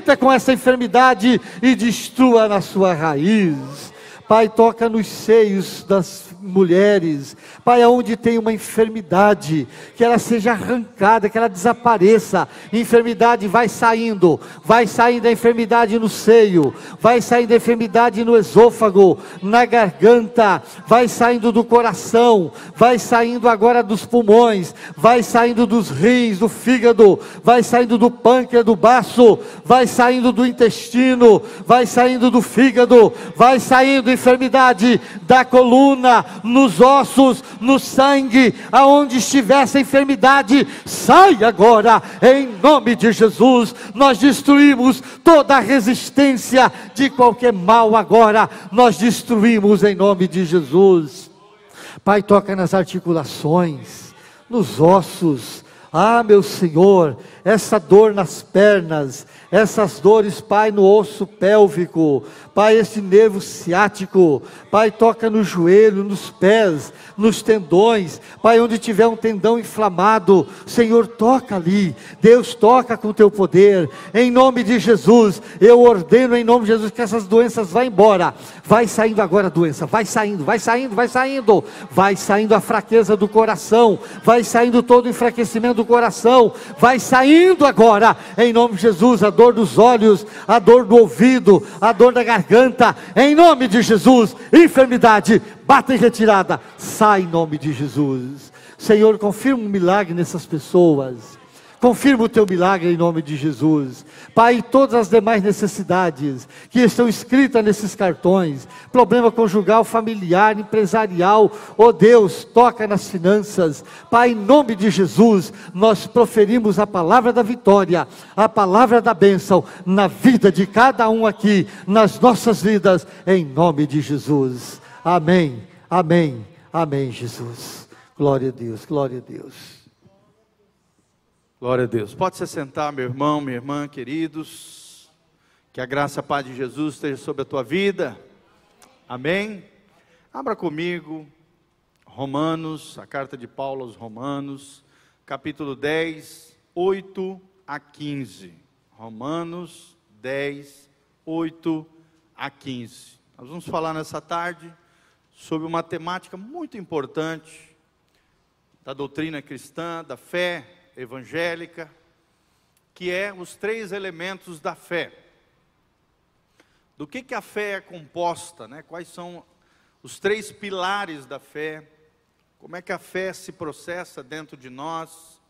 arrebenta com essa enfermidade e destrua na sua raiz. Pai, toca nos seios das mulheres, Pai, aonde tem uma enfermidade, que ela seja arrancada, que ela desapareça. Enfermidade vai saindo, vai saindo a enfermidade no seio, vai saindo a enfermidade no esôfago, na garganta, vai saindo do coração, vai saindo agora dos pulmões, vai saindo dos rins, do fígado, vai saindo do pâncreas, do baço, vai saindo do intestino, vai saindo do fígado, vai saindo enfermidade da coluna, nos ossos, no sangue, aonde estiver essa enfermidade, sai agora, em nome de Jesus. Nós destruímos toda a resistência de qualquer mal agora, nós destruímos em nome de Jesus. Pai, toca nas articulações, nos ossos. Ah, meu Senhor, essa dor nas pernas, essas dores, Pai, no osso pélvico, Pai, esse nervo ciático, Pai, toca no joelho, nos pés, nos tendões, Pai, onde tiver um tendão inflamado, Senhor, toca ali, Deus toca com o teu poder, em nome de Jesus, eu ordeno em nome de Jesus que essas doenças vá embora, vai saindo agora a doença, vai saindo, vai saindo, vai saindo, vai saindo a fraqueza do coração, vai saindo todo o enfraquecimento do coração, vai saindo agora, em nome de Jesus, a dor dos olhos, a dor do ouvido, a dor da garganta, em nome de Jesus, enfermidade, bata em retirada, sai em nome de Jesus. Senhor, confirma um milagre nessas pessoas. Confirma o teu milagre em nome de Jesus. Pai, todas as demais necessidades que estão escritas nesses cartões, problema conjugal, familiar, empresarial, oh Deus, toca nas finanças. Pai, em nome de Jesus, nós proferimos a palavra da vitória, a palavra da bênção na vida de cada um aqui, nas nossas vidas, em nome de Jesus. Amém, amém, amém, Jesus. Glória a Deus, glória a Deus. Glória a Deus. Pode se sentar, meu irmão, minha irmã, queridos. Que a graça a paz de Jesus esteja sobre a tua vida. Amém. Abra comigo Romanos, a carta de Paulo aos Romanos, capítulo 10, 8 a 15. Romanos 10, 8 a 15. Nós vamos falar nessa tarde sobre uma temática muito importante da doutrina cristã, da fé evangélica, que é os três elementos da fé. Do que, que a fé é composta, né? quais são os três pilares da fé, como é que a fé se processa dentro de nós,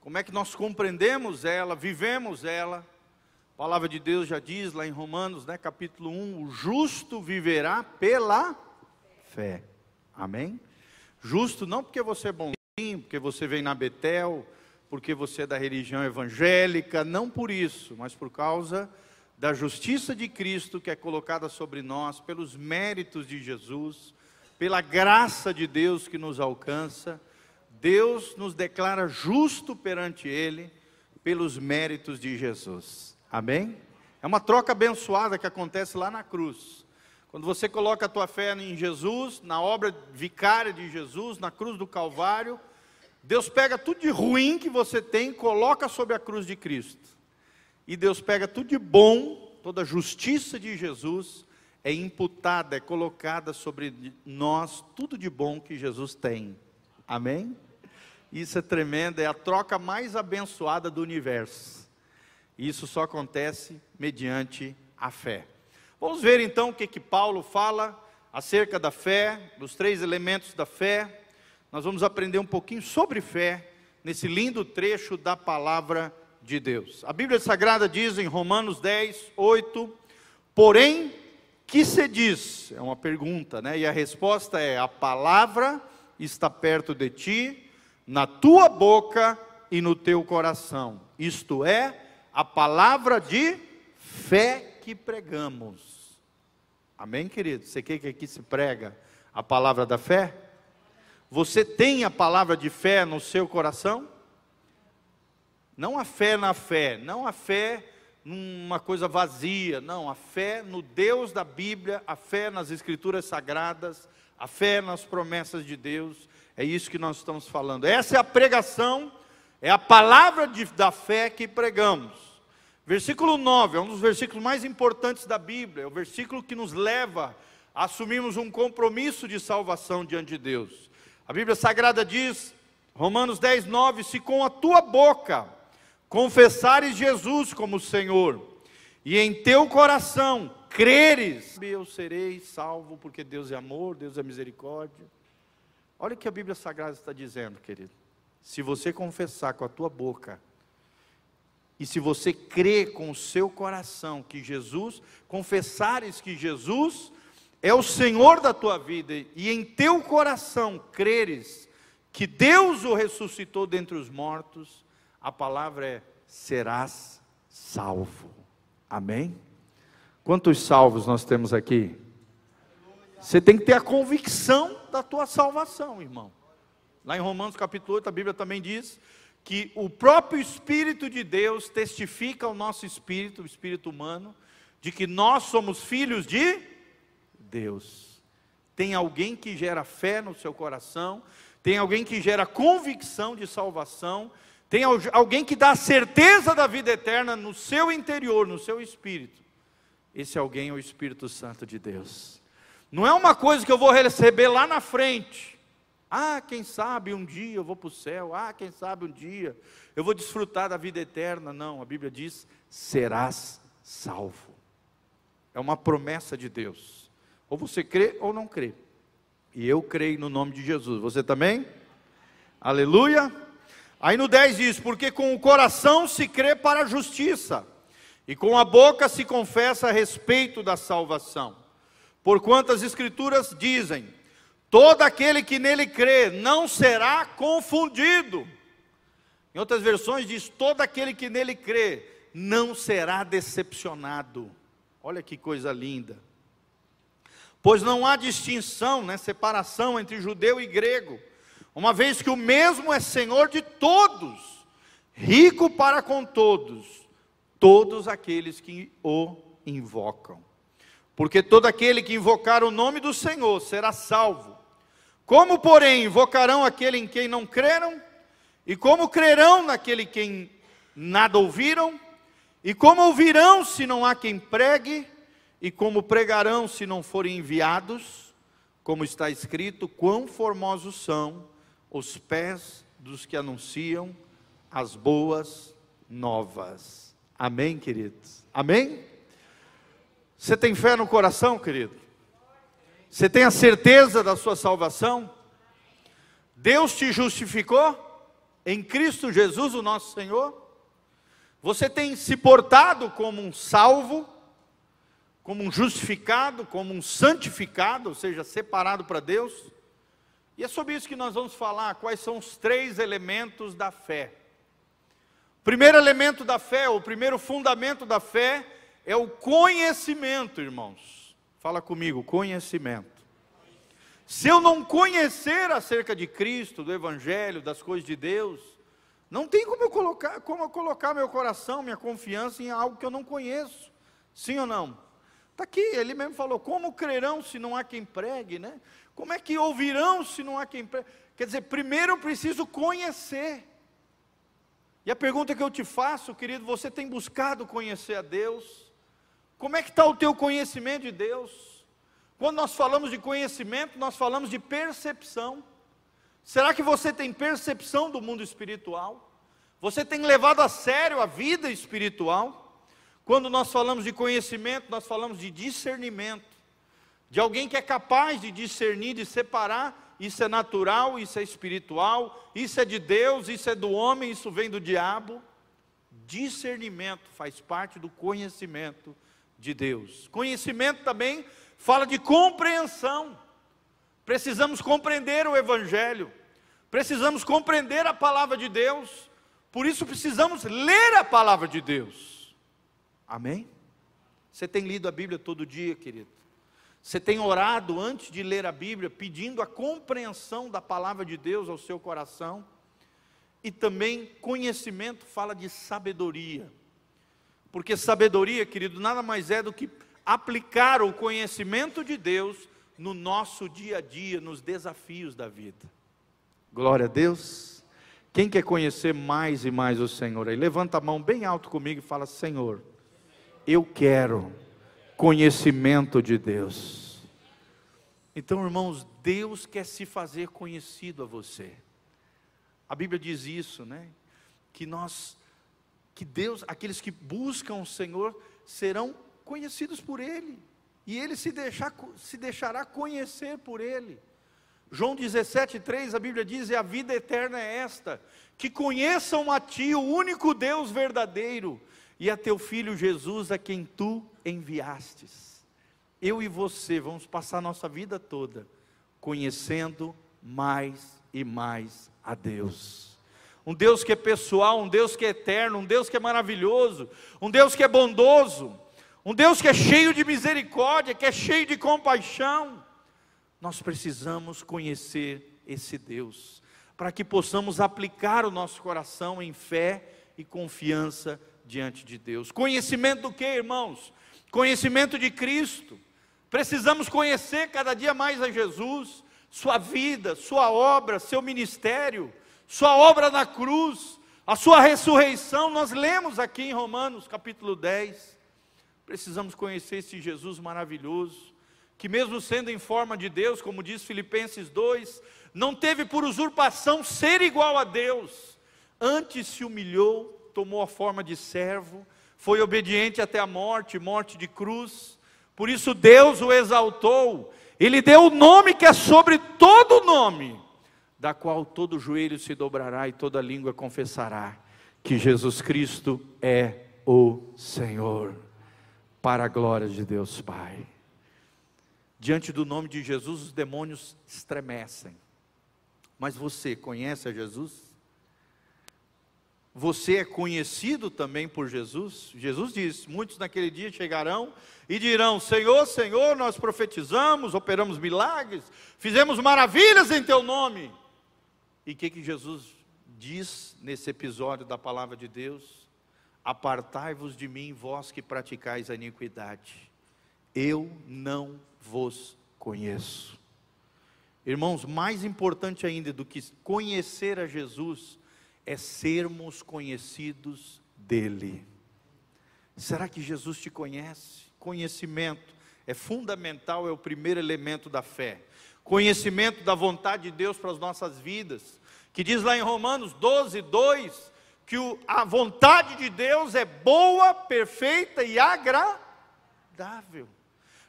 como é que nós compreendemos ela, vivemos ela. A palavra de Deus já diz lá em Romanos, né, capítulo 1, o justo viverá pela fé. Amém? Justo não porque você é bonzinho, porque você vem na Betel, porque você é da religião evangélica, não por isso, mas por causa da justiça de Cristo que é colocada sobre nós, pelos méritos de Jesus, pela graça de Deus que nos alcança. Deus nos declara justo perante Ele, pelos méritos de Jesus. Amém? É uma troca abençoada que acontece lá na cruz. Quando você coloca a tua fé em Jesus, na obra vicária de Jesus, na cruz do Calvário, Deus pega tudo de ruim que você tem coloca sobre a cruz de Cristo. E Deus pega tudo de bom, toda a justiça de Jesus é imputada, é colocada sobre nós, tudo de bom que Jesus tem. Amém? Isso é tremendo, é a troca mais abençoada do universo. Isso só acontece mediante a fé. Vamos ver então o que, que Paulo fala acerca da fé, dos três elementos da fé nós vamos aprender um pouquinho sobre fé nesse lindo trecho da palavra de Deus. A Bíblia Sagrada diz em Romanos 10, 8: Porém, que se diz? É uma pergunta, né? E a resposta é: a palavra está perto de ti, na tua boca e no teu coração. Isto é, a palavra de fé que pregamos. Amém, querido? Você quer que aqui se prega a palavra da fé? Você tem a palavra de fé no seu coração? Não a fé na fé, não a fé numa coisa vazia, não, a fé no Deus da Bíblia, a fé nas Escrituras Sagradas, a fé nas promessas de Deus, é isso que nós estamos falando. Essa é a pregação, é a palavra de, da fé que pregamos. Versículo 9 é um dos versículos mais importantes da Bíblia, é o versículo que nos leva a assumirmos um compromisso de salvação diante de Deus. A Bíblia Sagrada diz, Romanos 10, 9: Se com a tua boca confessares Jesus como Senhor, e em teu coração creres, eu serei salvo, porque Deus é amor, Deus é misericórdia. Olha o que a Bíblia Sagrada está dizendo, querido. Se você confessar com a tua boca, e se você crer com o seu coração que Jesus, confessares que Jesus é o Senhor da tua vida, e em teu coração creres que Deus o ressuscitou dentre os mortos, a palavra é: serás salvo. Amém? Quantos salvos nós temos aqui? Você tem que ter a convicção da tua salvação, irmão. Lá em Romanos capítulo 8, a Bíblia também diz que o próprio Espírito de Deus testifica ao nosso espírito, o espírito humano, de que nós somos filhos de Deus. Tem alguém que gera fé no seu coração, tem alguém que gera convicção de salvação, tem alguém que dá a certeza da vida eterna no seu interior, no seu espírito. Esse alguém é o Espírito Santo de Deus. Não é uma coisa que eu vou receber lá na frente ah, quem sabe um dia eu vou para o céu. Ah, quem sabe um dia eu vou desfrutar da vida eterna. Não, a Bíblia diz: serás salvo. É uma promessa de Deus. Ou você crê ou não crê. E eu creio no nome de Jesus. Você também? Aleluia. Aí no 10 diz: Porque com o coração se crê para a justiça, e com a boca se confessa a respeito da salvação. Porquanto as Escrituras dizem: Todo aquele que nele crê não será confundido. Em outras versões diz: todo aquele que nele crê não será decepcionado. Olha que coisa linda. Pois não há distinção, né, separação entre judeu e grego, uma vez que o mesmo é Senhor de todos, rico para com todos, todos aqueles que o invocam. Porque todo aquele que invocar o nome do Senhor será salvo. Como, porém, invocarão aquele em quem não creram? E como crerão naquele quem nada ouviram? E como ouvirão se não há quem pregue? E como pregarão se não forem enviados? Como está escrito: quão formosos são os pés dos que anunciam as boas novas. Amém, queridos? Amém? Você tem fé no coração, querido? Você tem a certeza da sua salvação? Deus te justificou em Cristo Jesus, o nosso Senhor? Você tem se portado como um salvo, como um justificado, como um santificado, ou seja, separado para Deus? E é sobre isso que nós vamos falar, quais são os três elementos da fé. O primeiro elemento da fé, o primeiro fundamento da fé, é o conhecimento, irmãos. Fala comigo, conhecimento. Se eu não conhecer acerca de Cristo, do Evangelho, das coisas de Deus, não tem como eu colocar, como eu colocar meu coração, minha confiança em algo que eu não conheço. Sim ou não? Está aqui, ele mesmo falou: como crerão se não há quem pregue, né? Como é que ouvirão se não há quem pregue? Quer dizer, primeiro eu preciso conhecer. E a pergunta que eu te faço, querido, você tem buscado conhecer a Deus? Como é que está o teu conhecimento de Deus? Quando nós falamos de conhecimento, nós falamos de percepção. Será que você tem percepção do mundo espiritual? Você tem levado a sério a vida espiritual? Quando nós falamos de conhecimento, nós falamos de discernimento, de alguém que é capaz de discernir, de separar, isso é natural, isso é espiritual, isso é de Deus, isso é do homem, isso vem do diabo. Discernimento faz parte do conhecimento de Deus. Conhecimento também fala de compreensão. Precisamos compreender o Evangelho, precisamos compreender a palavra de Deus, por isso precisamos ler a palavra de Deus. Amém? Você tem lido a Bíblia todo dia, querido? Você tem orado antes de ler a Bíblia, pedindo a compreensão da palavra de Deus ao seu coração? E também conhecimento fala de sabedoria. Porque sabedoria, querido, nada mais é do que aplicar o conhecimento de Deus no nosso dia a dia, nos desafios da vida. Glória a Deus. Quem quer conhecer mais e mais o Senhor? Aí levanta a mão bem alto comigo e fala: Senhor, eu quero conhecimento de Deus. Então, irmãos, Deus quer se fazer conhecido a você. A Bíblia diz isso, né? Que nós, que Deus, aqueles que buscam o Senhor, serão conhecidos por Ele, e Ele se, deixar, se deixará conhecer por Ele. João 17,3, a Bíblia diz: E a vida eterna é esta, que conheçam a Ti, o único Deus verdadeiro, e a Teu Filho Jesus, a quem Tu enviastes. Eu e você vamos passar nossa vida toda conhecendo mais e mais a Deus. Um Deus que é pessoal, um Deus que é eterno, um Deus que é maravilhoso, um Deus que é bondoso, um Deus que é cheio de misericórdia, que é cheio de compaixão. Nós precisamos conhecer esse Deus, para que possamos aplicar o nosso coração em fé e confiança diante de Deus. Conhecimento do que, irmãos? Conhecimento de Cristo. Precisamos conhecer cada dia mais a Jesus, sua vida, sua obra, seu ministério, sua obra na cruz, a sua ressurreição. Nós lemos aqui em Romanos capítulo 10. Precisamos conhecer esse Jesus maravilhoso, que, mesmo sendo em forma de Deus, como diz Filipenses 2, não teve por usurpação ser igual a Deus, antes se humilhou, tomou a forma de servo, foi obediente até a morte morte de cruz. Por isso Deus o exaltou, ele deu o nome que é sobre todo nome, da qual todo joelho se dobrará e toda língua confessará que Jesus Cristo é o Senhor para a glória de Deus Pai. Diante do nome de Jesus, os demônios estremecem. Mas você conhece a Jesus? Você é conhecido também por Jesus? Jesus disse: Muitos naquele dia chegarão e dirão: Senhor, Senhor, nós profetizamos, operamos milagres, fizemos maravilhas em Teu nome. E o que, que Jesus diz nesse episódio da palavra de Deus? Apartai-vos de mim, vós que praticais a iniquidade. Eu não vos conheço. Irmãos, mais importante ainda do que conhecer a Jesus é sermos conhecidos dele. Será que Jesus te conhece? Conhecimento é fundamental, é o primeiro elemento da fé. Conhecimento da vontade de Deus para as nossas vidas, que diz lá em Romanos 12, 2: que o, a vontade de Deus é boa, perfeita e agradável.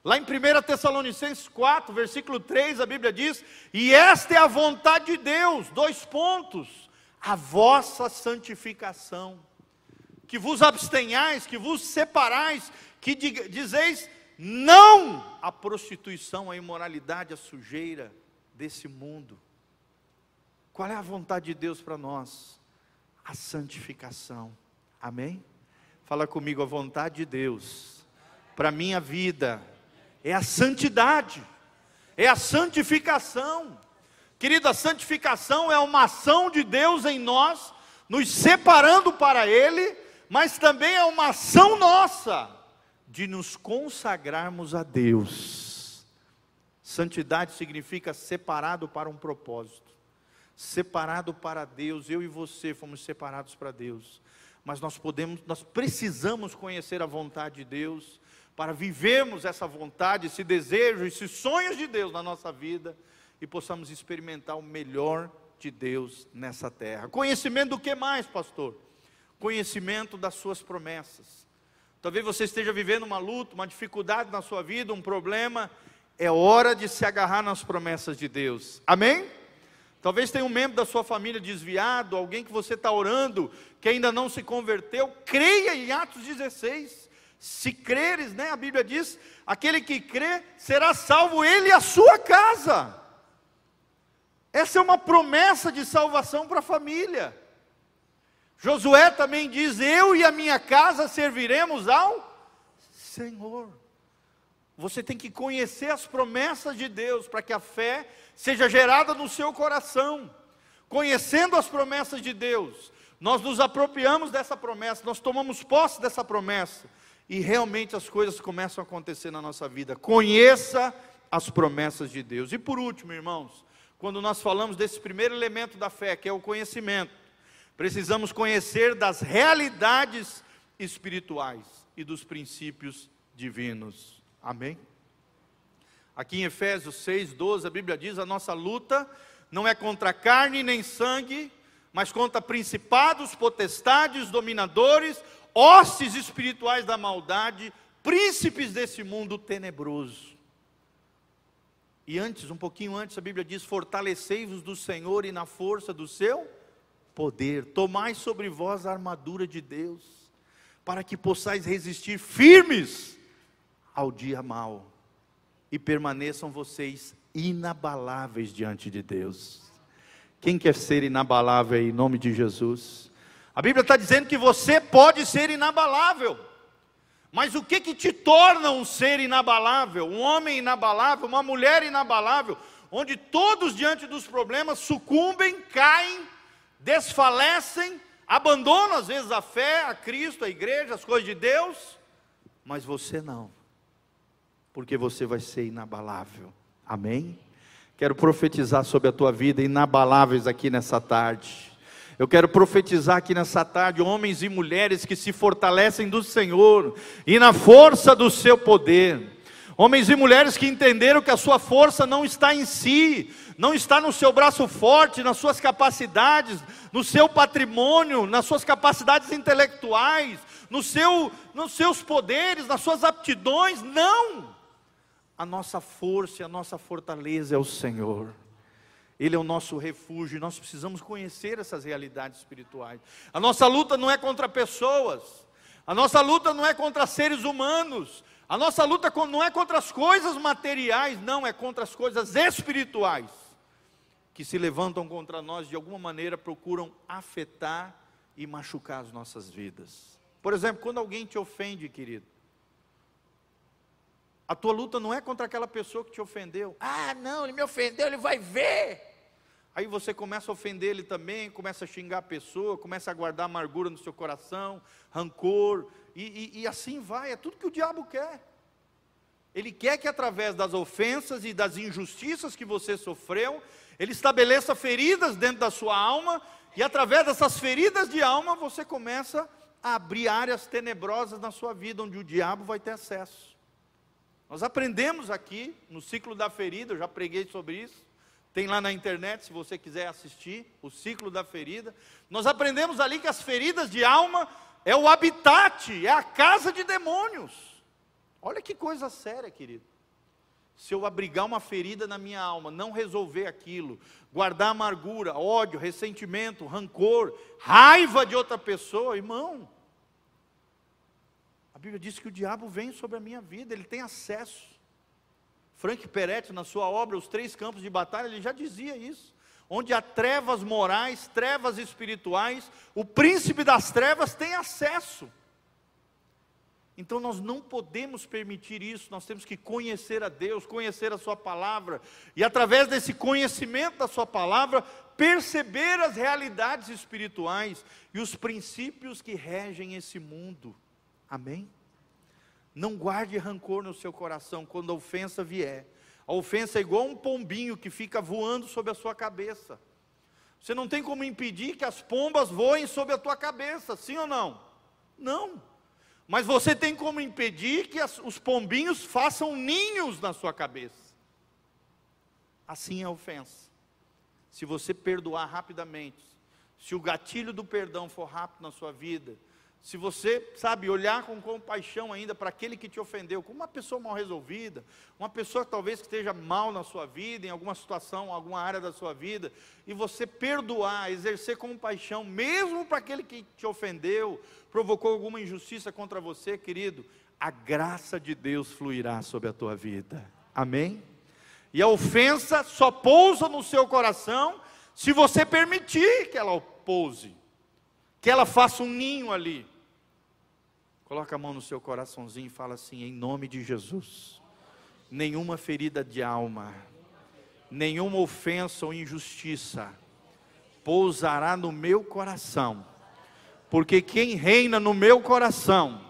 Lá em 1 Tessalonicenses 4, versículo 3, a Bíblia diz: E esta é a vontade de Deus, dois pontos, a vossa santificação, que vos abstenhais, que vos separais, que dizeis não à prostituição, à imoralidade, à sujeira desse mundo. Qual é a vontade de Deus para nós? a santificação. Amém? Fala comigo, a vontade de Deus para minha vida é a santidade, é a santificação. Querida, a santificação é uma ação de Deus em nós, nos separando para Ele, mas também é uma ação nossa de nos consagrarmos a Deus. Santidade significa separado para um propósito separado para Deus, eu e você fomos separados para Deus. Mas nós podemos, nós precisamos conhecer a vontade de Deus para vivermos essa vontade, esse desejo, esses sonhos de Deus na nossa vida e possamos experimentar o melhor de Deus nessa terra. Conhecimento do que mais, pastor? Conhecimento das suas promessas. Talvez você esteja vivendo uma luta, uma dificuldade na sua vida, um problema. É hora de se agarrar nas promessas de Deus. Amém? Talvez tenha um membro da sua família desviado, alguém que você está orando, que ainda não se converteu. Creia em Atos 16. Se creres, né, a Bíblia diz: aquele que crê será salvo, ele e a sua casa. Essa é uma promessa de salvação para a família. Josué também diz: Eu e a minha casa serviremos ao Senhor. Você tem que conhecer as promessas de Deus para que a fé seja gerada no seu coração. Conhecendo as promessas de Deus, nós nos apropriamos dessa promessa, nós tomamos posse dessa promessa e realmente as coisas começam a acontecer na nossa vida. Conheça as promessas de Deus. E por último, irmãos, quando nós falamos desse primeiro elemento da fé, que é o conhecimento, Precisamos conhecer das realidades espirituais e dos princípios divinos. Amém? Aqui em Efésios 6, 12, a Bíblia diz: a nossa luta não é contra carne nem sangue, mas contra principados, potestades, dominadores, hostes espirituais da maldade, príncipes desse mundo tenebroso. E antes, um pouquinho antes, a Bíblia diz: Fortalecei-vos do Senhor e na força do seu poder, tomai sobre vós a armadura de Deus, para que possais resistir firmes ao dia mau e permaneçam vocês inabaláveis diante de Deus. Quem quer ser inabalável em nome de Jesus? A Bíblia está dizendo que você pode ser inabalável. Mas o que que te torna um ser inabalável, um homem inabalável, uma mulher inabalável, onde todos diante dos problemas sucumbem, caem, desfalecem, abandonam às vezes a fé, a Cristo, a igreja, as coisas de Deus, mas você não. Porque você vai ser inabalável. Amém? Quero profetizar sobre a tua vida inabaláveis aqui nessa tarde. Eu quero profetizar aqui nessa tarde homens e mulheres que se fortalecem do Senhor e na força do seu poder. Homens e mulheres que entenderam que a sua força não está em si, não está no seu braço forte, nas suas capacidades, no seu patrimônio, nas suas capacidades intelectuais, no seu, nos seus poderes, nas suas aptidões, não. A nossa força e a nossa fortaleza é o Senhor. Ele é o nosso refúgio, nós precisamos conhecer essas realidades espirituais. A nossa luta não é contra pessoas, a nossa luta não é contra seres humanos, a nossa luta não é contra as coisas materiais, não, é contra as coisas espirituais, que se levantam contra nós de alguma maneira, procuram afetar e machucar as nossas vidas. Por exemplo, quando alguém te ofende, querido, a tua luta não é contra aquela pessoa que te ofendeu. Ah, não, ele me ofendeu, ele vai ver. Aí você começa a ofender ele também, começa a xingar a pessoa, começa a guardar amargura no seu coração, rancor, e, e, e assim vai, é tudo que o diabo quer. Ele quer que através das ofensas e das injustiças que você sofreu, ele estabeleça feridas dentro da sua alma, e através dessas feridas de alma você começa a abrir áreas tenebrosas na sua vida, onde o diabo vai ter acesso. Nós aprendemos aqui no ciclo da ferida, eu já preguei sobre isso. Tem lá na internet, se você quiser assistir, o ciclo da ferida. Nós aprendemos ali que as feridas de alma é o habitat, é a casa de demônios. Olha que coisa séria, querido. Se eu abrigar uma ferida na minha alma, não resolver aquilo, guardar amargura, ódio, ressentimento, rancor, raiva de outra pessoa, irmão, Bíblia diz que o diabo vem sobre a minha vida, ele tem acesso. Frank Peretti, na sua obra Os Três Campos de Batalha, ele já dizia isso. Onde há trevas morais, trevas espirituais, o príncipe das trevas tem acesso. Então nós não podemos permitir isso, nós temos que conhecer a Deus, conhecer a Sua palavra, e através desse conhecimento da Sua palavra, perceber as realidades espirituais e os princípios que regem esse mundo. Amém? Não guarde rancor no seu coração quando a ofensa vier. A ofensa é igual um pombinho que fica voando sobre a sua cabeça. Você não tem como impedir que as pombas voem sobre a tua cabeça, sim ou não? Não. Mas você tem como impedir que as, os pombinhos façam ninhos na sua cabeça. Assim é a ofensa. Se você perdoar rapidamente, se o gatilho do perdão for rápido na sua vida, se você, sabe, olhar com compaixão ainda para aquele que te ofendeu, como uma pessoa mal resolvida, uma pessoa talvez que esteja mal na sua vida, em alguma situação, alguma área da sua vida, e você perdoar, exercer compaixão, mesmo para aquele que te ofendeu, provocou alguma injustiça contra você, querido, a graça de Deus fluirá sobre a tua vida. Amém? E a ofensa só pousa no seu coração se você permitir que ela pouse, que ela faça um ninho ali. Coloca a mão no seu coraçãozinho e fala assim: em nome de Jesus. Nenhuma ferida de alma, nenhuma ofensa ou injustiça pousará no meu coração, porque quem reina no meu coração,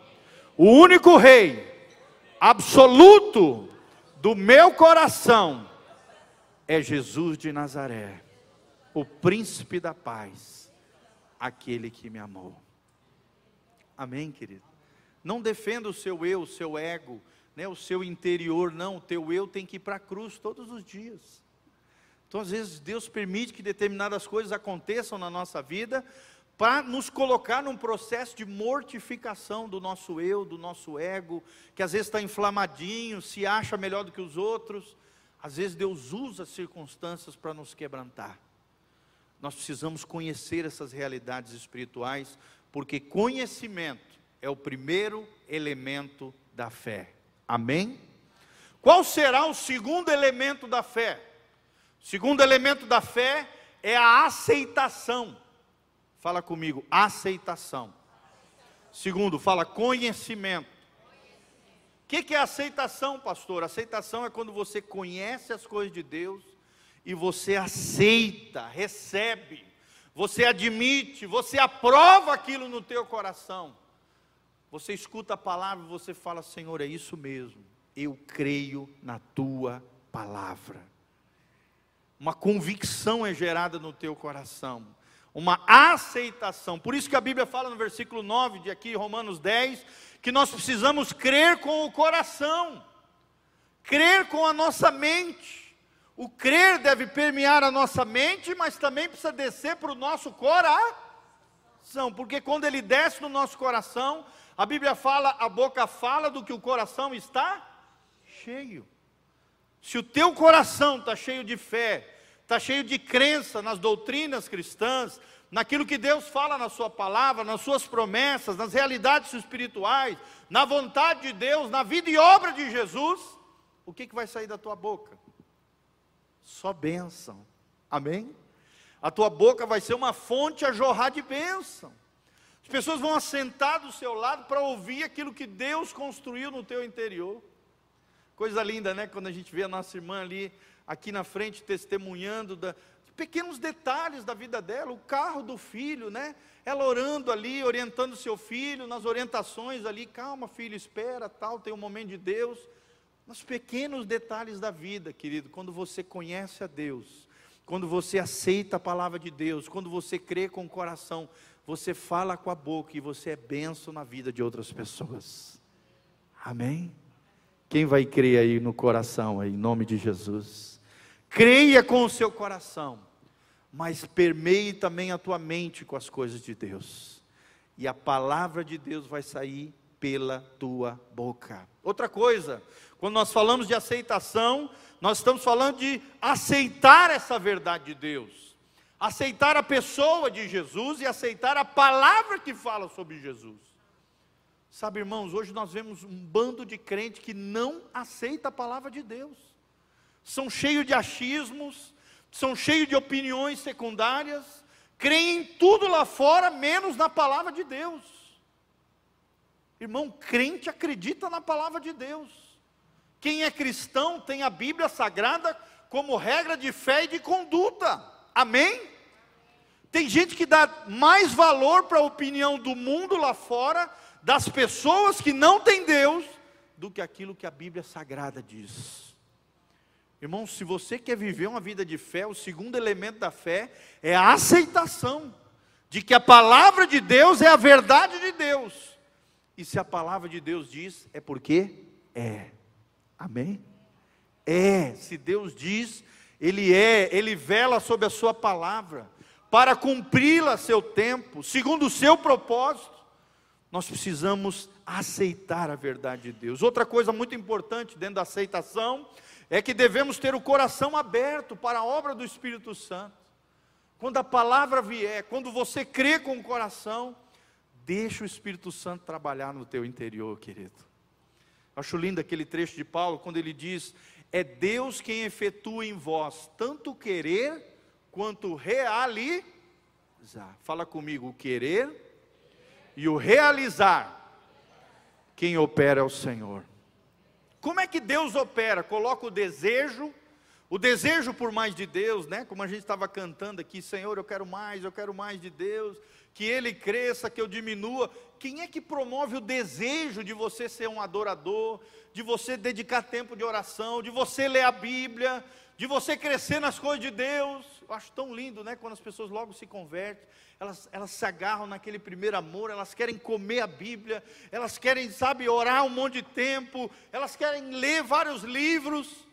o único rei absoluto do meu coração, é Jesus de Nazaré, o príncipe da paz. aquele que me amou. Amém, querido? Não defenda o seu eu, o seu ego, né, o seu interior, não. O teu eu tem que ir para a cruz todos os dias. Então, às vezes, Deus permite que determinadas coisas aconteçam na nossa vida para nos colocar num processo de mortificação do nosso eu, do nosso ego, que às vezes está inflamadinho, se acha melhor do que os outros. Às vezes, Deus usa as circunstâncias para nos quebrantar. Nós precisamos conhecer essas realidades espirituais, porque conhecimento é o primeiro elemento da fé. Amém? Qual será o segundo elemento da fé? O segundo elemento da fé é a aceitação. Fala comigo, aceitação. Segundo, fala conhecimento. O que, que é aceitação, pastor? Aceitação é quando você conhece as coisas de Deus e você aceita, recebe, você admite, você aprova aquilo no teu coração. Você escuta a palavra e você fala: Senhor, é isso mesmo. Eu creio na tua palavra. Uma convicção é gerada no teu coração, uma aceitação. Por isso que a Bíblia fala no versículo 9 de aqui, Romanos 10, que nós precisamos crer com o coração, crer com a nossa mente. O crer deve permear a nossa mente, mas também precisa descer para o nosso coração, porque quando ele desce no nosso coração, a Bíblia fala, a boca fala do que o coração está cheio. Se o teu coração está cheio de fé, está cheio de crença nas doutrinas cristãs, naquilo que Deus fala na Sua palavra, nas Suas promessas, nas realidades espirituais, na vontade de Deus, na vida e obra de Jesus, o que, que vai sair da tua boca? Só bênção. Amém? A tua boca vai ser uma fonte a jorrar de bênção. As pessoas vão assentar do seu lado para ouvir aquilo que Deus construiu no teu interior. Coisa linda, né? Quando a gente vê a nossa irmã ali, aqui na frente, testemunhando da, pequenos detalhes da vida dela, o carro do filho, né? Ela orando ali, orientando seu filho, nas orientações ali, calma filho, espera, tal, tem um momento de Deus. Nos pequenos detalhes da vida, querido, quando você conhece a Deus, quando você aceita a palavra de Deus, quando você crê com o coração, você fala com a boca e você é benção na vida de outras pessoas. Amém? Quem vai crer aí no coração, aí, em nome de Jesus? Creia com o seu coração, mas permeie também a tua mente com as coisas de Deus, e a palavra de Deus vai sair pela tua boca. Outra coisa, quando nós falamos de aceitação, nós estamos falando de aceitar essa verdade de Deus aceitar a pessoa de Jesus e aceitar a palavra que fala sobre Jesus. Sabe, irmãos, hoje nós vemos um bando de crente que não aceita a palavra de Deus. São cheios de achismos, são cheios de opiniões secundárias, creem em tudo lá fora, menos na palavra de Deus. Irmão, crente acredita na palavra de Deus. Quem é cristão tem a Bíblia Sagrada como regra de fé e de conduta. Amém? Tem gente que dá mais valor para a opinião do mundo lá fora, das pessoas que não têm Deus, do que aquilo que a Bíblia Sagrada diz. Irmão, se você quer viver uma vida de fé, o segundo elemento da fé é a aceitação de que a palavra de Deus é a verdade de Deus. E se a palavra de Deus diz, é porque é. Amém? É, se Deus diz, Ele é, Ele vela sobre a Sua palavra para cumpri-la a seu tempo, segundo o seu propósito, nós precisamos aceitar a verdade de Deus. Outra coisa muito importante dentro da aceitação é que devemos ter o coração aberto para a obra do Espírito Santo. Quando a palavra vier, quando você crê com o coração, deixa o Espírito Santo trabalhar no teu interior, querido. Acho lindo aquele trecho de Paulo quando ele diz: É Deus quem efetua em vós tanto querer quanto realizar. Fala comigo, o querer e o realizar. Quem opera é o Senhor. Como é que Deus opera? Coloca o desejo, O desejo por mais de Deus, né? Como a gente estava cantando aqui, Senhor, eu quero mais, eu quero mais de Deus, que Ele cresça, que eu diminua. Quem é que promove o desejo de você ser um adorador, de você dedicar tempo de oração, de você ler a Bíblia, de você crescer nas coisas de Deus? Eu acho tão lindo, né? Quando as pessoas logo se convertem, elas, elas se agarram naquele primeiro amor, elas querem comer a Bíblia, elas querem, sabe, orar um monte de tempo, elas querem ler vários livros.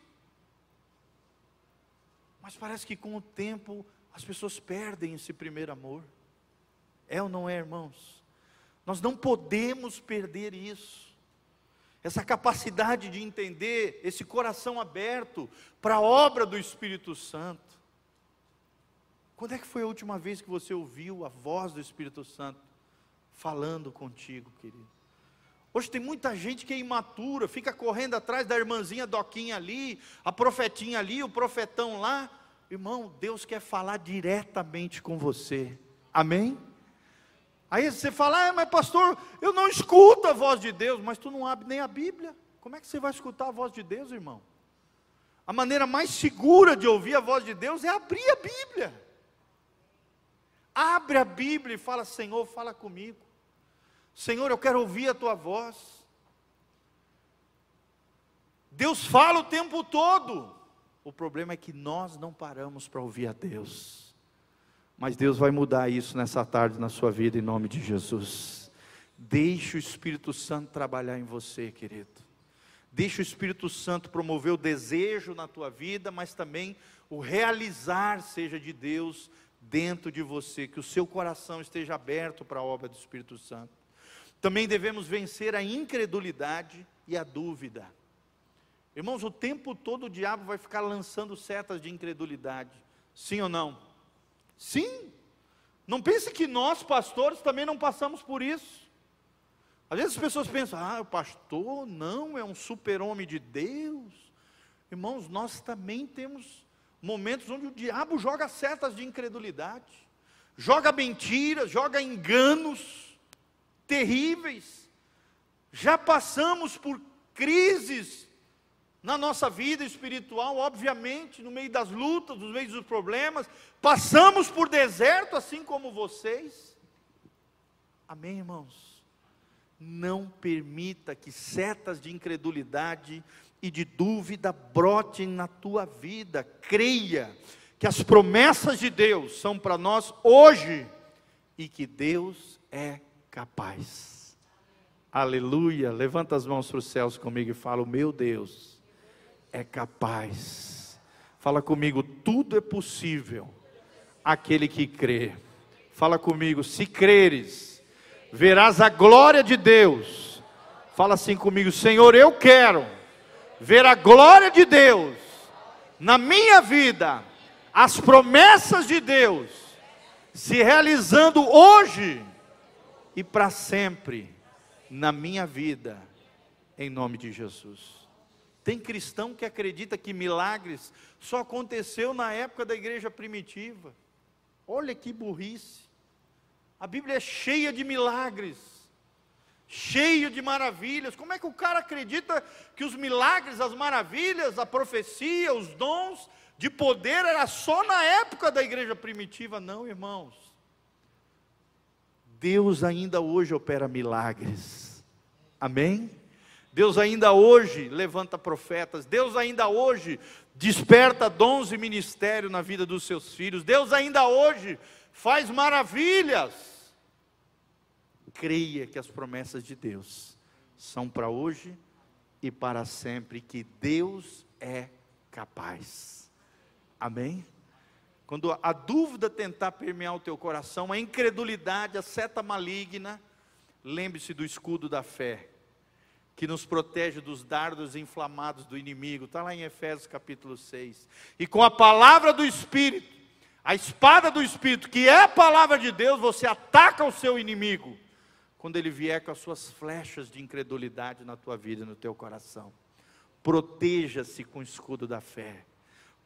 Mas parece que com o tempo as pessoas perdem esse primeiro amor. É ou não é, irmãos? Nós não podemos perder isso. Essa capacidade de entender, esse coração aberto para a obra do Espírito Santo. Quando é que foi a última vez que você ouviu a voz do Espírito Santo falando contigo, querido? Hoje tem muita gente que é imatura, fica correndo atrás da irmãzinha Doquinha ali, a profetinha ali, o profetão lá. Irmão, Deus quer falar diretamente com você. Amém? Aí você fala, ah, mas pastor, eu não escuto a voz de Deus, mas tu não abre nem a Bíblia. Como é que você vai escutar a voz de Deus, irmão? A maneira mais segura de ouvir a voz de Deus é abrir a Bíblia. Abre a Bíblia e fala: Senhor, fala comigo. Senhor, eu quero ouvir a tua voz. Deus fala o tempo todo. O problema é que nós não paramos para ouvir a Deus. Mas Deus vai mudar isso nessa tarde na sua vida, em nome de Jesus. Deixe o Espírito Santo trabalhar em você, querido. Deixe o Espírito Santo promover o desejo na tua vida, mas também o realizar seja de Deus dentro de você, que o seu coração esteja aberto para a obra do Espírito Santo. Também devemos vencer a incredulidade e a dúvida. Irmãos, o tempo todo o diabo vai ficar lançando setas de incredulidade. Sim ou não? Sim. Não pense que nós, pastores, também não passamos por isso. Às vezes as pessoas pensam, ah, o pastor não é um super-homem de Deus. Irmãos, nós também temos momentos onde o diabo joga setas de incredulidade, joga mentiras, joga enganos terríveis. Já passamos por crises na nossa vida espiritual, obviamente, no meio das lutas, no meio dos problemas, passamos por deserto assim como vocês. Amém, irmãos? Não permita que setas de incredulidade e de dúvida brotem na tua vida. Creia que as promessas de Deus são para nós hoje e que Deus é capaz. Aleluia. Levanta as mãos para os céus comigo e fala: meu Deus é capaz. Fala comigo, tudo é possível aquele que crê. Fala comigo, se creres, verás a glória de Deus. Fala assim comigo, Senhor, eu quero ver a glória de Deus na minha vida, as promessas de Deus se realizando hoje e para sempre na minha vida, em nome de Jesus. Tem cristão que acredita que milagres só aconteceu na época da igreja primitiva. Olha que burrice. A Bíblia é cheia de milagres, cheia de maravilhas. Como é que o cara acredita que os milagres, as maravilhas, a profecia, os dons de poder era só na época da igreja primitiva? Não, irmãos. Deus ainda hoje opera milagres. Amém? Deus ainda hoje levanta profetas, Deus ainda hoje desperta dons e ministério na vida dos seus filhos, Deus ainda hoje faz maravilhas. Creia que as promessas de Deus são para hoje e para sempre, que Deus é capaz. Amém? Quando a dúvida tentar permear o teu coração, a incredulidade, a seta maligna, lembre-se do escudo da fé que nos protege dos dardos inflamados do inimigo. Está lá em Efésios capítulo 6. E com a palavra do Espírito, a espada do Espírito, que é a palavra de Deus, você ataca o seu inimigo. Quando ele vier com as suas flechas de incredulidade na tua vida e no teu coração. Proteja-se com o escudo da fé.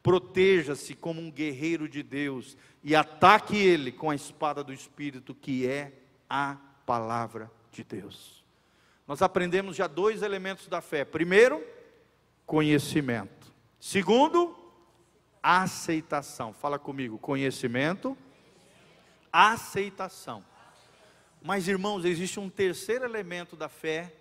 Proteja-se como um guerreiro de Deus e ataque ele com a espada do Espírito, que é a palavra de Deus nós aprendemos já dois elementos da fé. Primeiro, conhecimento. Segundo, aceitação. Fala comigo, conhecimento, aceitação. Mas irmãos, existe um terceiro elemento da fé,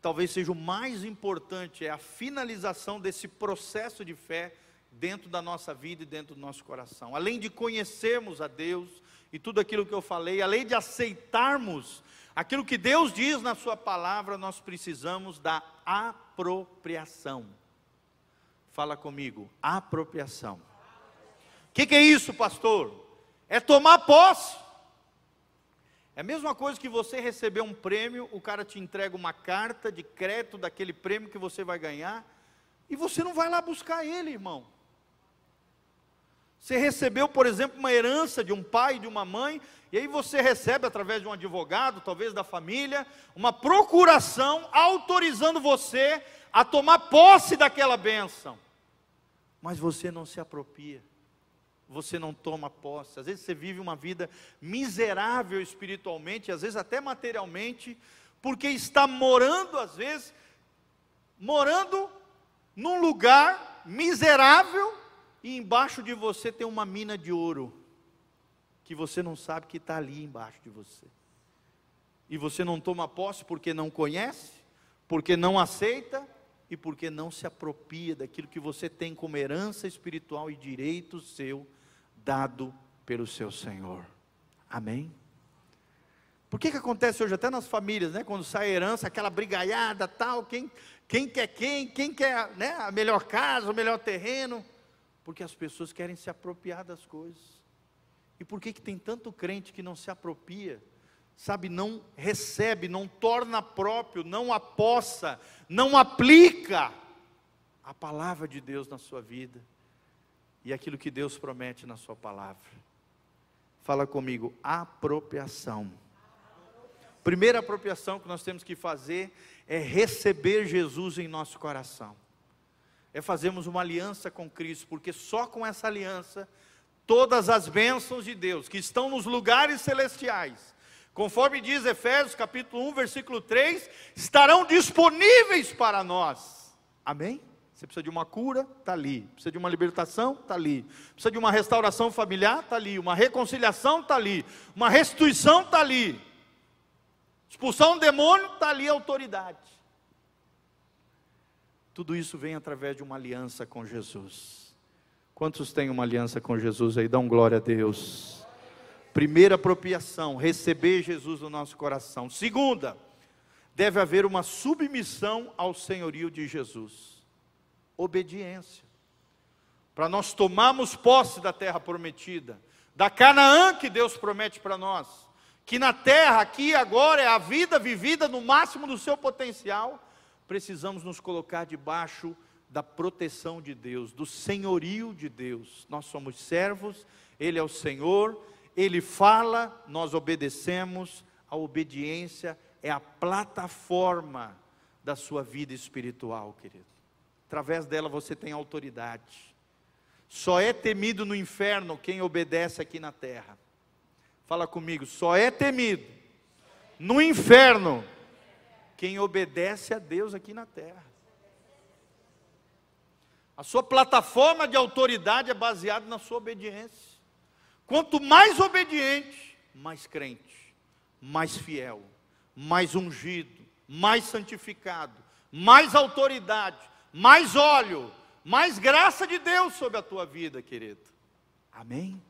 talvez seja o mais importante, é a finalização desse processo de fé dentro da nossa vida e dentro do nosso coração. Além de conhecermos a Deus e tudo aquilo que eu falei, além de aceitarmos aquilo que Deus diz na Sua palavra, nós precisamos da apropriação. Fala comigo, apropriação. O que, que, é isso, pastor? É tomar posse. É a mesma coisa que você receber um prêmio, o cara te entrega uma carta de crédito daquele prêmio que você vai ganhar, e você não vai lá buscar ele, irmão. Você recebeu, por exemplo, uma herança de um pai, de uma mãe, e aí você recebe através de um advogado, talvez da família, uma procuração autorizando você a tomar posse daquela bênção. Mas você não se apropria. Você não toma posse. Às vezes você vive uma vida miserável espiritualmente, às vezes até materialmente, porque está morando às vezes morando num lugar miserável e embaixo de você tem uma mina de ouro, que você não sabe que está ali embaixo de você. E você não toma posse porque não conhece, porque não aceita e porque não se apropria daquilo que você tem como herança espiritual e direito seu dado pelo seu Senhor. Amém? Por que, que acontece hoje até nas famílias, né? Quando sai a herança, aquela brigaiada, tal, quem, quem quer quem, quem quer né, a melhor casa, o melhor terreno. Porque as pessoas querem se apropriar das coisas. E por que, que tem tanto crente que não se apropria? Sabe, não recebe, não torna próprio, não apossa, não aplica a palavra de Deus na sua vida e aquilo que Deus promete na sua palavra. Fala comigo, apropriação. Primeira apropriação que nós temos que fazer é receber Jesus em nosso coração é fazermos uma aliança com Cristo, porque só com essa aliança, todas as bênçãos de Deus que estão nos lugares celestiais, conforme diz Efésios capítulo 1, versículo 3, estarão disponíveis para nós. Amém? Você precisa de uma cura, está ali. Precisa de uma libertação, está ali. Precisa de uma restauração familiar, está ali. Uma reconciliação, está ali. Uma restituição, está ali. Expulsar um demônio, está ali a autoridade. Tudo isso vem através de uma aliança com Jesus. Quantos têm uma aliança com Jesus aí? Dão glória a Deus. Primeira apropriação, receber Jesus no nosso coração. Segunda, deve haver uma submissão ao senhorio de Jesus. Obediência. Para nós tomarmos posse da terra prometida, da Canaã que Deus promete para nós, que na terra, aqui agora, é a vida vivida no máximo do seu potencial precisamos nos colocar debaixo da proteção de Deus, do senhorio de Deus. Nós somos servos, Ele é o Senhor, Ele fala, nós obedecemos, a obediência é a plataforma da sua vida espiritual, querido. Através dela você tem autoridade. Só é temido no inferno quem obedece aqui na terra. Fala comigo, só é temido no inferno quem obedece a Deus aqui na terra. A sua plataforma de autoridade é baseada na sua obediência. Quanto mais obediente, mais crente, mais fiel, mais ungido, mais santificado, mais autoridade, mais óleo, mais graça de Deus sobre a tua vida, querido. Amém?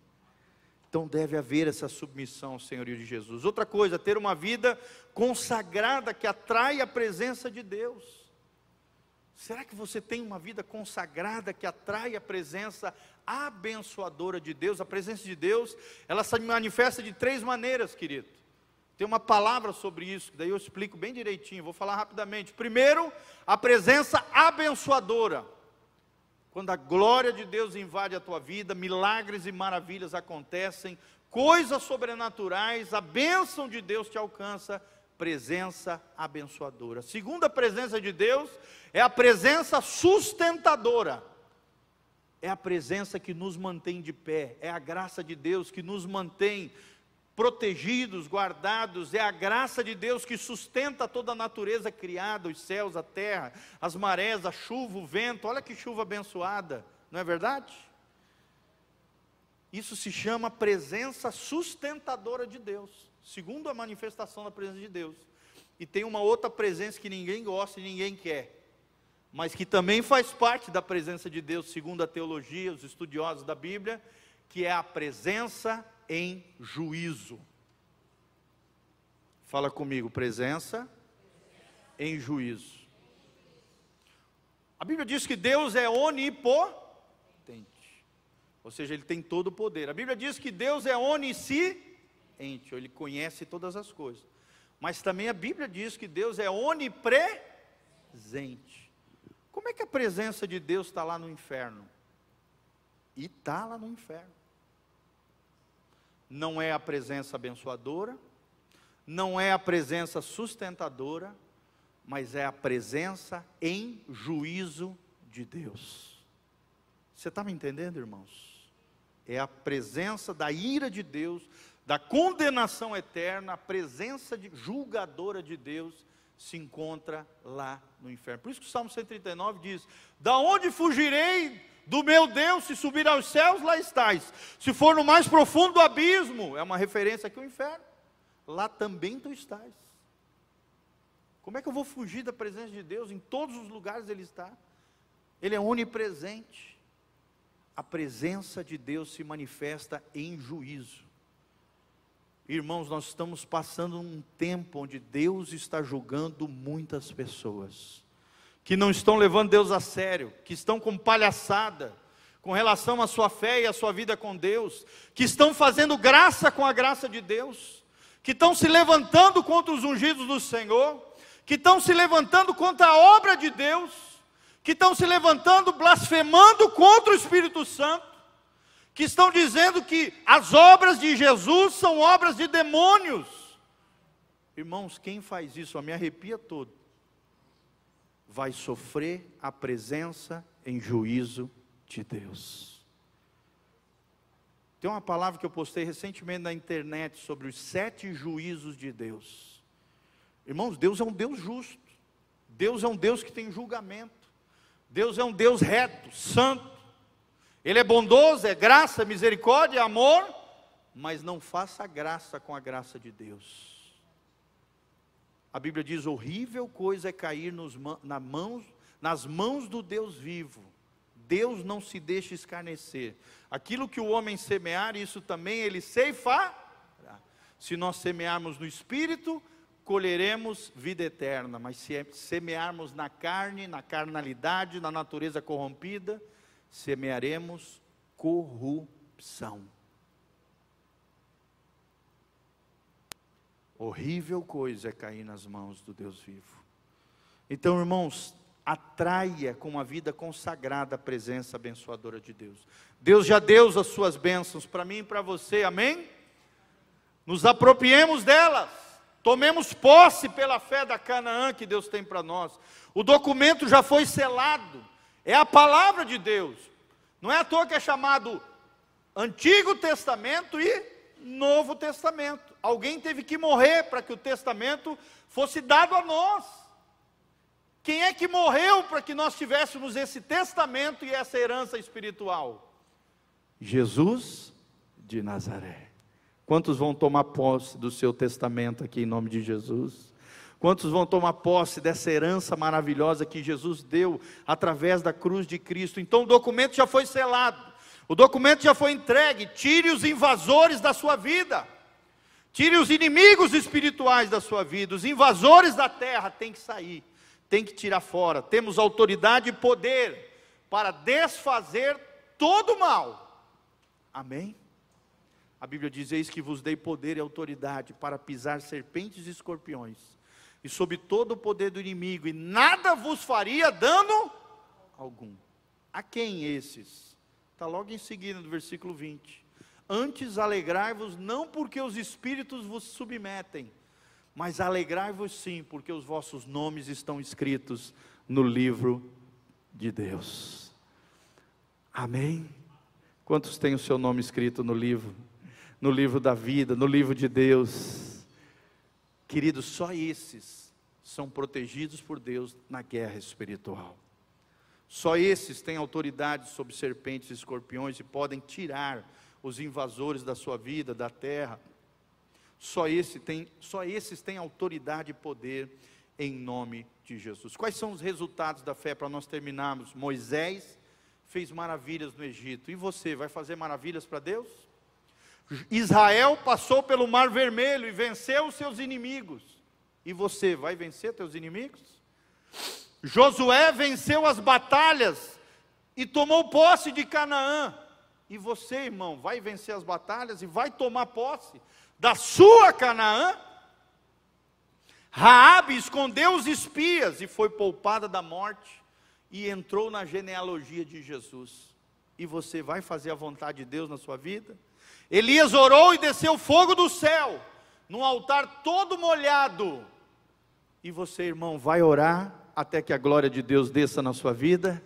Então deve haver essa submissão ao senhorio de Jesus. Outra coisa, ter uma vida consagrada que atrai a presença de Deus. Será que você tem uma vida consagrada que atrai a presença abençoadora de Deus? A presença de Deus, ela se manifesta de três maneiras, querido. Tem uma palavra sobre isso, daí eu explico bem direitinho, vou falar rapidamente. Primeiro, a presença abençoadora. Quando a glória de Deus invade a tua vida, milagres e maravilhas acontecem, coisas sobrenaturais, a bênção de Deus te alcança, presença abençoadora. Segunda presença de Deus é a presença sustentadora. É a presença que nos mantém de pé, é a graça de Deus que nos mantém protegidos, guardados, é a graça de Deus que sustenta toda a natureza criada, os céus, a terra, as marés, a chuva, o vento. Olha que chuva abençoada, não é verdade? Isso se chama presença sustentadora de Deus, segundo a manifestação da presença de Deus. E tem uma outra presença que ninguém gosta e ninguém quer, mas que também faz parte da presença de Deus, segundo a teologia, os estudiosos da Bíblia, que é a presença em juízo. Fala comigo, presença em juízo. A Bíblia diz que Deus é onipotente, ou seja, Ele tem todo o poder. A Bíblia diz que Deus é onisciente, Ele conhece todas as coisas. Mas também a Bíblia diz que Deus é onipresente. Como é que a presença de Deus está lá no inferno? E está lá no inferno. Não é a presença abençoadora, não é a presença sustentadora, mas é a presença em juízo de Deus. Você está me entendendo, irmãos? É a presença da ira de Deus, da condenação eterna, a presença de, julgadora de Deus se encontra lá no inferno. Por isso que o Salmo 139 diz: Da onde fugirei do meu Deus? Se subir aos céus, lá estás. Se for no mais profundo abismo, é uma referência aqui ao inferno. Lá também tu estás. Como é que eu vou fugir da presença de Deus? Em todos os lugares Ele está. Ele é onipresente. A presença de Deus se manifesta em juízo. Irmãos, nós estamos passando um tempo onde Deus está julgando muitas pessoas que não estão levando Deus a sério, que estão com palhaçada com relação à sua fé e à sua vida com Deus, que estão fazendo graça com a graça de Deus, que estão se levantando contra os ungidos do Senhor, que estão se levantando contra a obra de Deus, que estão se levantando blasfemando contra o Espírito Santo, que estão dizendo que as obras de Jesus são obras de demônios. Irmãos, quem faz isso, eu me arrepia todo, vai sofrer a presença em juízo de Deus. Tem uma palavra que eu postei recentemente na internet sobre os sete juízos de Deus. Irmãos, Deus é um Deus justo. Deus é um Deus que tem julgamento. Deus é um Deus reto, santo. Ele é bondoso, é graça, misericórdia, amor, mas não faça graça com a graça de Deus. A Bíblia diz: horrível coisa é cair nos, na mãos, nas mãos do Deus vivo. Deus não se deixa escarnecer. Aquilo que o homem semear, isso também ele ceifa. Se nós semearmos no espírito, colheremos vida eterna, mas se semearmos na carne, na carnalidade, na natureza corrompida, semearemos corrupção. Horrível coisa é cair nas mãos do Deus vivo. Então, irmãos, atraia com uma vida consagrada a presença abençoadora de Deus. Deus já deu as suas bênçãos para mim e para você, amém? Nos apropriemos delas. Tomemos posse pela fé da Canaã que Deus tem para nós. O documento já foi selado, é a palavra de Deus. Não é à toa que é chamado Antigo Testamento e Novo Testamento. Alguém teve que morrer para que o testamento fosse dado a nós. Quem é que morreu para que nós tivéssemos esse testamento e essa herança espiritual? Jesus de Nazaré. Quantos vão tomar posse do seu testamento aqui em nome de Jesus? Quantos vão tomar posse dessa herança maravilhosa que Jesus deu através da cruz de Cristo? Então o documento já foi selado, o documento já foi entregue. Tire os invasores da sua vida, tire os inimigos espirituais da sua vida, os invasores da terra têm que sair, tem que tirar fora. Temos autoridade e poder para desfazer todo o mal. Amém? A Bíblia diz: Eis que vos dei poder e autoridade para pisar serpentes e escorpiões, e sob todo o poder do inimigo, e nada vos faria dano algum. A quem esses? Está logo em seguida, no versículo 20. Antes alegrai-vos, não porque os espíritos vos submetem, mas alegrai-vos sim, porque os vossos nomes estão escritos no livro de Deus. Amém? Quantos têm o seu nome escrito no livro? no livro da vida, no livro de Deus. Queridos, só esses são protegidos por Deus na guerra espiritual. Só esses têm autoridade sobre serpentes e escorpiões e podem tirar os invasores da sua vida, da terra. Só, esse tem, só esses têm autoridade e poder em nome de Jesus. Quais são os resultados da fé para nós terminarmos? Moisés fez maravilhas no Egito. E você vai fazer maravilhas para Deus? Israel passou pelo Mar Vermelho e venceu os seus inimigos. E você vai vencer teus inimigos? Josué venceu as batalhas e tomou posse de Canaã. E você, irmão, vai vencer as batalhas e vai tomar posse da sua Canaã? Raabe escondeu os espias e foi poupada da morte e entrou na genealogia de Jesus. E você vai fazer a vontade de Deus na sua vida? Elias orou e desceu fogo do céu, num altar todo molhado. E você, irmão, vai orar até que a glória de Deus desça na sua vida?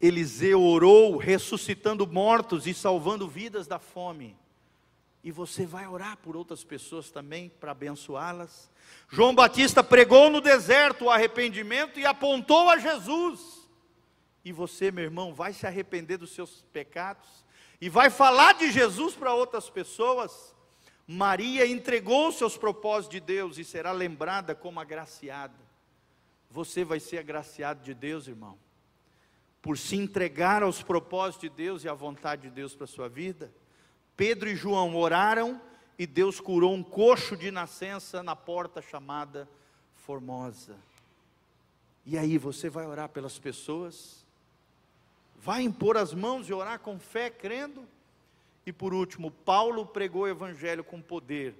Eliseu orou, ressuscitando mortos e salvando vidas da fome. E você vai orar por outras pessoas também para abençoá-las. João Batista pregou no deserto o arrependimento e apontou a Jesus. E você, meu irmão, vai se arrepender dos seus pecados e vai falar de Jesus para outras pessoas. Maria entregou seus propósitos de Deus e será lembrada como agraciada. Você vai ser agraciado de Deus, irmão por se entregar aos propósitos de Deus e à vontade de Deus para a sua vida. Pedro e João oraram e Deus curou um coxo de nascença na porta chamada Formosa. E aí você vai orar pelas pessoas, vai impor as mãos e orar com fé, crendo. E por último, Paulo pregou o evangelho com poder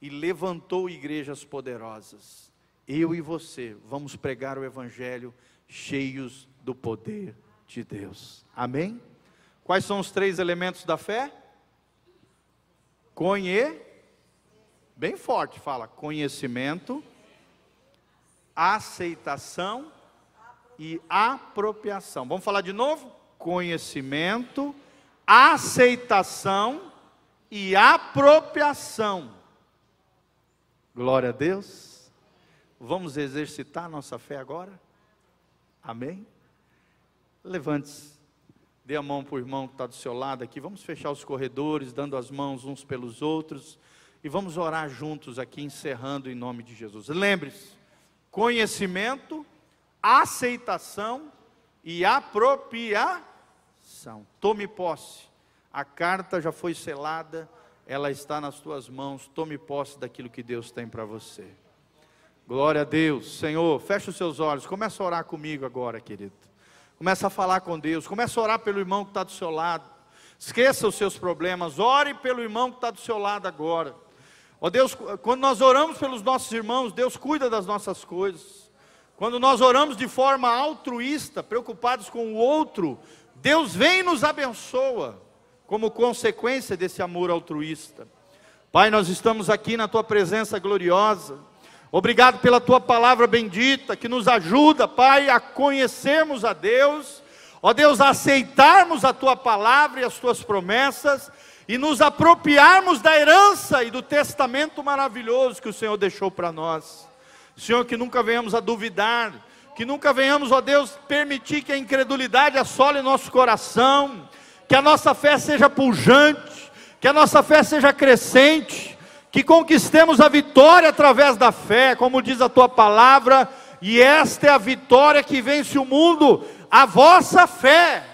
e levantou igrejas poderosas. Eu e você vamos pregar o evangelho cheios do poder de Deus. Amém? Quais são os três elementos da fé? Conhe, bem forte, fala conhecimento, aceitação e apropriação. Vamos falar de novo? Conhecimento, aceitação e apropriação. Glória a Deus. Vamos exercitar nossa fé agora? Amém? Levante-se, dê a mão para o irmão que está do seu lado aqui. Vamos fechar os corredores, dando as mãos uns pelos outros. E vamos orar juntos aqui, encerrando em nome de Jesus. Lembre-se: conhecimento, aceitação e apropriação. Tome posse. A carta já foi selada, ela está nas tuas mãos. Tome posse daquilo que Deus tem para você. Glória a Deus. Senhor, feche os seus olhos. Começa a orar comigo agora, querido. Começa a falar com Deus. Começa a orar pelo irmão que está do seu lado. Esqueça os seus problemas. Ore pelo irmão que está do seu lado agora. Ó oh Deus, quando nós oramos pelos nossos irmãos, Deus cuida das nossas coisas. Quando nós oramos de forma altruísta, preocupados com o outro, Deus vem e nos abençoa, como consequência desse amor altruísta. Pai, nós estamos aqui na tua presença gloriosa. Obrigado pela tua palavra bendita que nos ajuda, Pai, a conhecermos a Deus, ó Deus, a aceitarmos a tua palavra e as tuas promessas e nos apropriarmos da herança e do testamento maravilhoso que o Senhor deixou para nós. Senhor, que nunca venhamos a duvidar, que nunca venhamos, ó Deus, permitir que a incredulidade assole nosso coração, que a nossa fé seja pujante, que a nossa fé seja crescente que conquistemos a vitória através da fé, como diz a tua palavra, e esta é a vitória que vence o mundo, a vossa fé.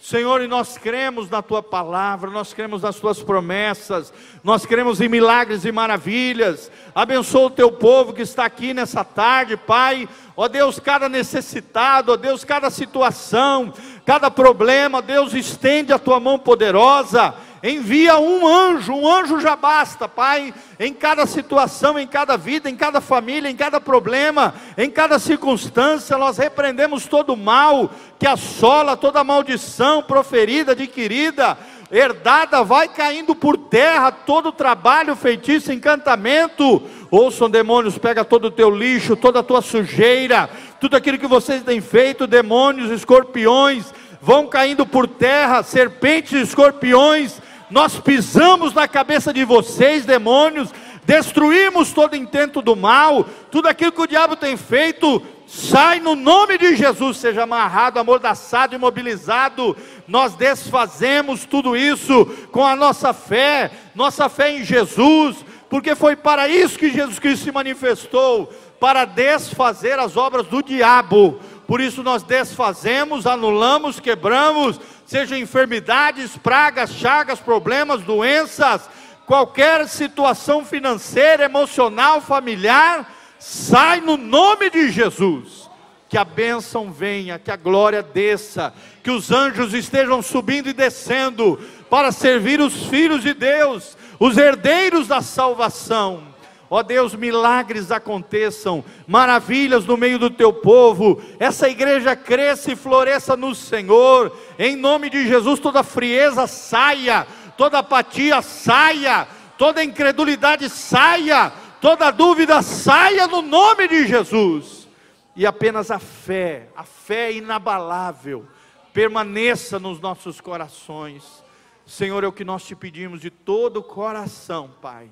Senhor, e nós cremos na tua palavra, nós cremos nas tuas promessas, nós cremos em milagres e maravilhas. Abençoa o teu povo que está aqui nessa tarde, Pai. Ó Deus, cada necessitado, ó Deus, cada situação, cada problema, Deus, estende a tua mão poderosa envia um anjo, um anjo já basta, Pai, em cada situação, em cada vida, em cada família, em cada problema, em cada circunstância, nós repreendemos todo o mal que assola, toda maldição proferida, adquirida, herdada, vai caindo por terra, todo trabalho, feitiço, encantamento, ouçam demônios, pega todo o teu lixo, toda a tua sujeira, tudo aquilo que vocês têm feito, demônios, escorpiões, vão caindo por terra, serpentes, escorpiões, nós pisamos na cabeça de vocês, demônios, destruímos todo intento do mal, tudo aquilo que o diabo tem feito, sai no nome de Jesus, seja amarrado, amordaçado, imobilizado. Nós desfazemos tudo isso com a nossa fé, nossa fé em Jesus, porque foi para isso que Jesus Cristo se manifestou para desfazer as obras do diabo. Por isso nós desfazemos, anulamos, quebramos, seja enfermidades, pragas, chagas, problemas, doenças, qualquer situação financeira, emocional, familiar, sai no nome de Jesus. Que a bênção venha, que a glória desça, que os anjos estejam subindo e descendo para servir os filhos de Deus, os herdeiros da salvação. Ó Deus, milagres aconteçam, maravilhas no meio do teu povo, essa igreja cresça e floresça no Senhor, em nome de Jesus, toda frieza saia, toda apatia saia, toda incredulidade saia, toda dúvida saia no nome de Jesus, e apenas a fé, a fé inabalável, permaneça nos nossos corações. Senhor, é o que nós te pedimos de todo o coração, Pai,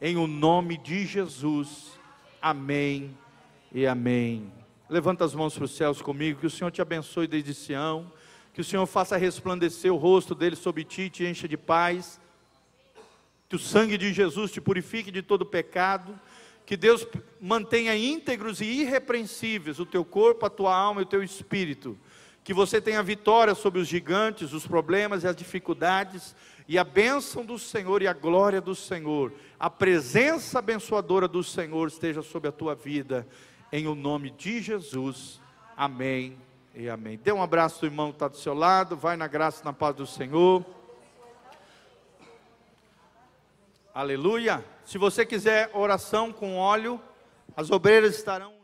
em o nome de Jesus. Amém e amém. Levanta as mãos para os céus comigo, que o Senhor te abençoe desde Sião, que o Senhor faça resplandecer o rosto dele sobre ti e te encha de paz. Que o sangue de Jesus te purifique de todo pecado, que Deus mantenha íntegros e irrepreensíveis o teu corpo, a tua alma e o teu espírito, que você tenha vitória sobre os gigantes, os problemas e as dificuldades, e a bênção do Senhor e a glória do Senhor, a presença abençoadora do Senhor esteja sobre a tua vida, em o nome de Jesus. Amém e amém. Dê um abraço do irmão que está do seu lado, vai na graça e na paz do Senhor. Aleluia. Se você quiser oração com óleo, as obreiras estarão.